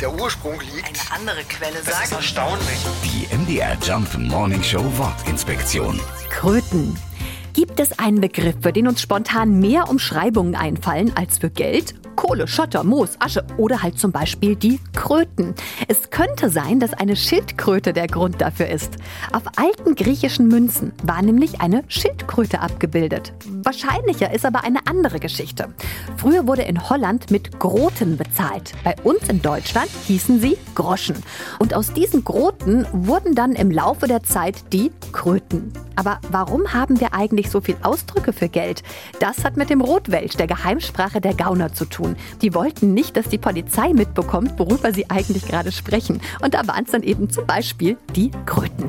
der Ursprung liegt. Eine andere Quelle Das ist sagt. erstaunlich. Die MDR Jump Morning Show Wortinspektion. Kröten. Gibt es einen Begriff, für den uns spontan mehr Umschreibungen einfallen als für Geld? Kohle, Schotter, Moos, Asche oder halt zum Beispiel die Kröten. Es könnte sein, dass eine Schildkröte der Grund dafür ist. Auf alten griechischen Münzen war nämlich eine Schildkröte abgebildet. Wahrscheinlicher ist aber eine andere Geschichte. Früher wurde in Holland mit Groten bezahlt. Bei uns in Deutschland hießen sie Groschen. Und aus diesen Groten wurden dann im Laufe der Zeit die Kröten. Aber warum haben wir eigentlich so viel Ausdrücke für Geld? Das hat mit dem Rotwelsch, der Geheimsprache der Gauner, zu tun. Die wollten nicht, dass die Polizei mitbekommt, worüber sie eigentlich gerade sprechen. Und da waren es dann eben zum Beispiel die Kröten.